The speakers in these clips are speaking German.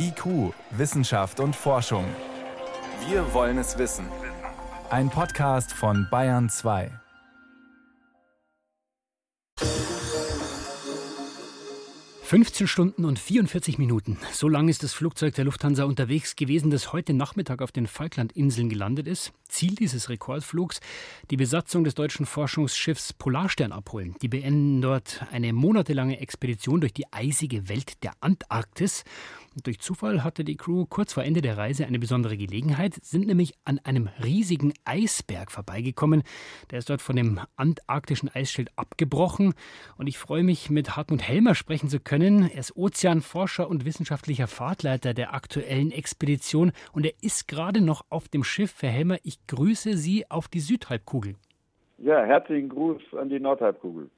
IQ, Wissenschaft und Forschung. Wir wollen es wissen. Ein Podcast von Bayern 2. »15 Stunden und 44 Minuten. So lang ist das Flugzeug der Lufthansa unterwegs gewesen, das heute Nachmittag auf den Falklandinseln gelandet ist. Ziel dieses Rekordflugs, die Besatzung des deutschen Forschungsschiffs Polarstern abholen. Die beenden dort eine monatelange Expedition durch die eisige Welt der Antarktis. Durch Zufall hatte die Crew kurz vor Ende der Reise eine besondere Gelegenheit, sind nämlich an einem riesigen Eisberg vorbeigekommen. Der ist dort von dem antarktischen Eisschild abgebrochen. Und ich freue mich, mit Hartmut Helmer sprechen zu können. Er ist Ozeanforscher und wissenschaftlicher Fahrtleiter der aktuellen Expedition. Und er ist gerade noch auf dem Schiff. Herr Helmer, ich grüße Sie auf die Südhalbkugel. Ja, herzlichen Gruß an die Nordhalbkugel.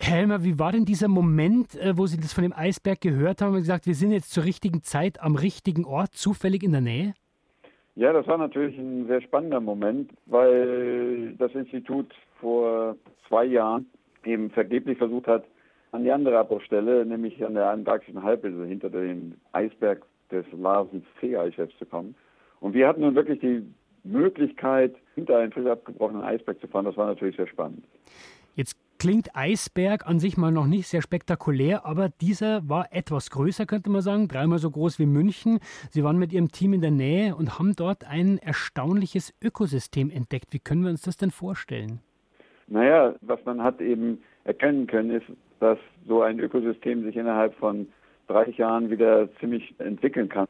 Herr Helmer, wie war denn dieser Moment, äh, wo Sie das von dem Eisberg gehört haben und gesagt, wir sind jetzt zur richtigen Zeit am richtigen Ort, zufällig in der Nähe? Ja, das war natürlich ein sehr spannender Moment, weil das Institut vor zwei Jahren eben vergeblich versucht hat, an die andere Abbruchstelle, nämlich an der antarktischen Halbinsel hinter dem Eisberg des Larsen C-Eichefs zu kommen. Und wir hatten nun wirklich die Möglichkeit, hinter einen frisch abgebrochenen Eisberg zu fahren. Das war natürlich sehr spannend. Jetzt klingt Eisberg an sich mal noch nicht sehr spektakulär, aber dieser war etwas größer, könnte man sagen, dreimal so groß wie München. Sie waren mit Ihrem Team in der Nähe und haben dort ein erstaunliches Ökosystem entdeckt. Wie können wir uns das denn vorstellen? Naja, was man hat eben erkennen können, ist, dass so ein Ökosystem sich innerhalb von 30 Jahren wieder ziemlich entwickeln kann.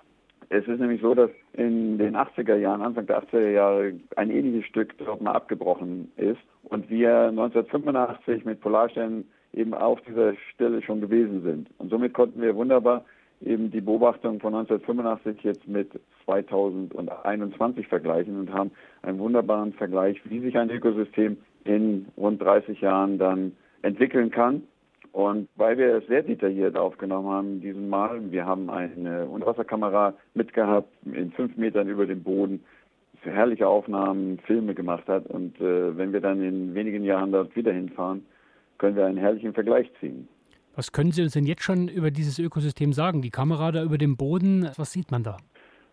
Es ist nämlich so, dass in den 80er Jahren, Anfang der 80er Jahre, ein ähnliches Stück dort mal abgebrochen ist und wir 1985 mit Polarstern eben auf dieser Stelle schon gewesen sind. Und somit konnten wir wunderbar eben die Beobachtung von 1985 jetzt mit 2021 vergleichen und haben einen wunderbaren Vergleich, wie sich ein Ökosystem in rund 30 Jahren dann entwickeln kann und weil wir es sehr detailliert aufgenommen haben, diesen Mal, wir haben eine Unterwasserkamera mitgehabt, in fünf Metern über dem Boden, für herrliche Aufnahmen, Filme gemacht hat. Und äh, wenn wir dann in wenigen Jahren dort wieder hinfahren, können wir einen herrlichen Vergleich ziehen. Was können Sie uns denn jetzt schon über dieses Ökosystem sagen? Die Kamera da über dem Boden, was sieht man da?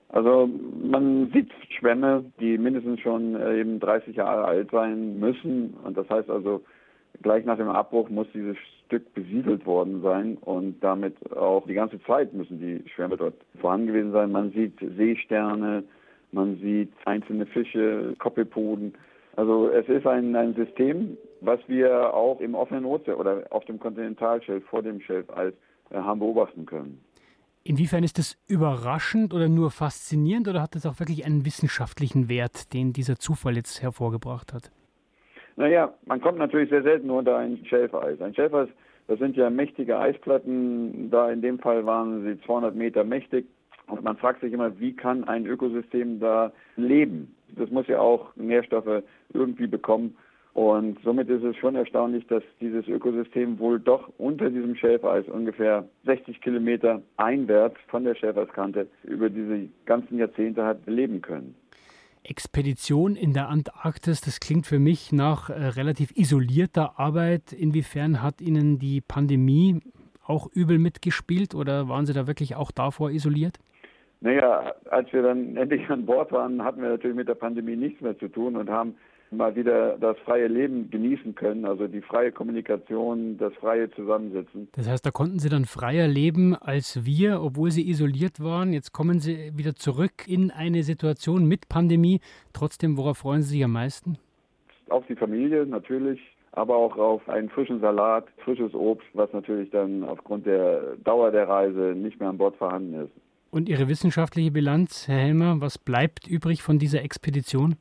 Also man sieht Schwämme, die mindestens schon äh, eben 30 Jahre alt sein müssen. Und das heißt also, gleich nach dem Abbruch muss dieses Stück besiedelt worden sein und damit auch die ganze Zeit müssen die Schwärme dort vorhanden gewesen sein. Man sieht Seesterne, man sieht einzelne Fische, Koppelpoden. Also es ist ein, ein System, was wir auch im offenen Ozean oder auf dem Kontinentalschelf vor dem Schelfeis äh, haben beobachten können. Inwiefern ist das überraschend oder nur faszinierend oder hat das auch wirklich einen wissenschaftlichen Wert, den dieser Zufall jetzt hervorgebracht hat? Naja, man kommt natürlich sehr selten unter ein Schelfeis. Ein Schelfeis, das sind ja mächtige Eisplatten. Da in dem Fall waren sie 200 Meter mächtig. Und man fragt sich immer, wie kann ein Ökosystem da leben? Das muss ja auch Nährstoffe irgendwie bekommen. Und somit ist es schon erstaunlich, dass dieses Ökosystem wohl doch unter diesem Schelfeis ungefähr 60 Kilometer einwärts von der Schelfeiskante über diese ganzen Jahrzehnte hat leben können. Expedition in der Antarktis, das klingt für mich nach äh, relativ isolierter Arbeit. Inwiefern hat Ihnen die Pandemie auch übel mitgespielt oder waren Sie da wirklich auch davor isoliert? Naja, als wir dann endlich an Bord waren, hatten wir natürlich mit der Pandemie nichts mehr zu tun und haben mal wieder das freie Leben genießen können, also die freie Kommunikation, das freie Zusammensitzen. Das heißt, da konnten Sie dann freier leben als wir, obwohl Sie isoliert waren. Jetzt kommen Sie wieder zurück in eine Situation mit Pandemie. Trotzdem, worauf freuen Sie sich am meisten? Auf die Familie natürlich, aber auch auf einen frischen Salat, frisches Obst, was natürlich dann aufgrund der Dauer der Reise nicht mehr an Bord vorhanden ist. Und Ihre wissenschaftliche Bilanz, Herr Helmer, was bleibt übrig von dieser Expedition?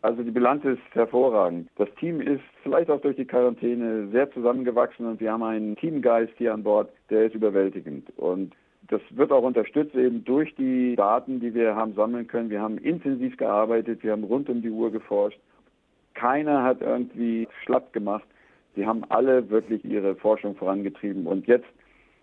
Also die Bilanz ist hervorragend. Das Team ist vielleicht auch durch die Quarantäne sehr zusammengewachsen und wir haben einen Teamgeist hier an Bord, der ist überwältigend. Und das wird auch unterstützt eben durch die Daten, die wir haben sammeln können. Wir haben intensiv gearbeitet, wir haben rund um die Uhr geforscht. Keiner hat irgendwie schlapp gemacht. Sie haben alle wirklich ihre Forschung vorangetrieben und jetzt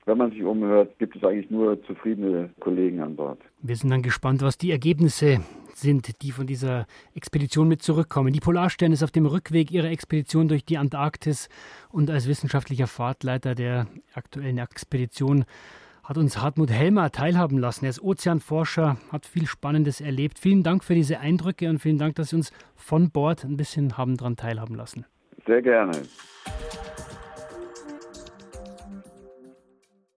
wenn man sich umhört, gibt es eigentlich nur zufriedene Kollegen an Bord. Wir sind dann gespannt, was die Ergebnisse sind, die von dieser Expedition mit zurückkommen. Die Polarstern ist auf dem Rückweg ihrer Expedition durch die Antarktis und als wissenschaftlicher Fahrtleiter der aktuellen Expedition hat uns Hartmut Helmer teilhaben lassen. Er ist Ozeanforscher, hat viel Spannendes erlebt. Vielen Dank für diese Eindrücke und vielen Dank, dass Sie uns von Bord ein bisschen haben daran teilhaben lassen. Sehr gerne.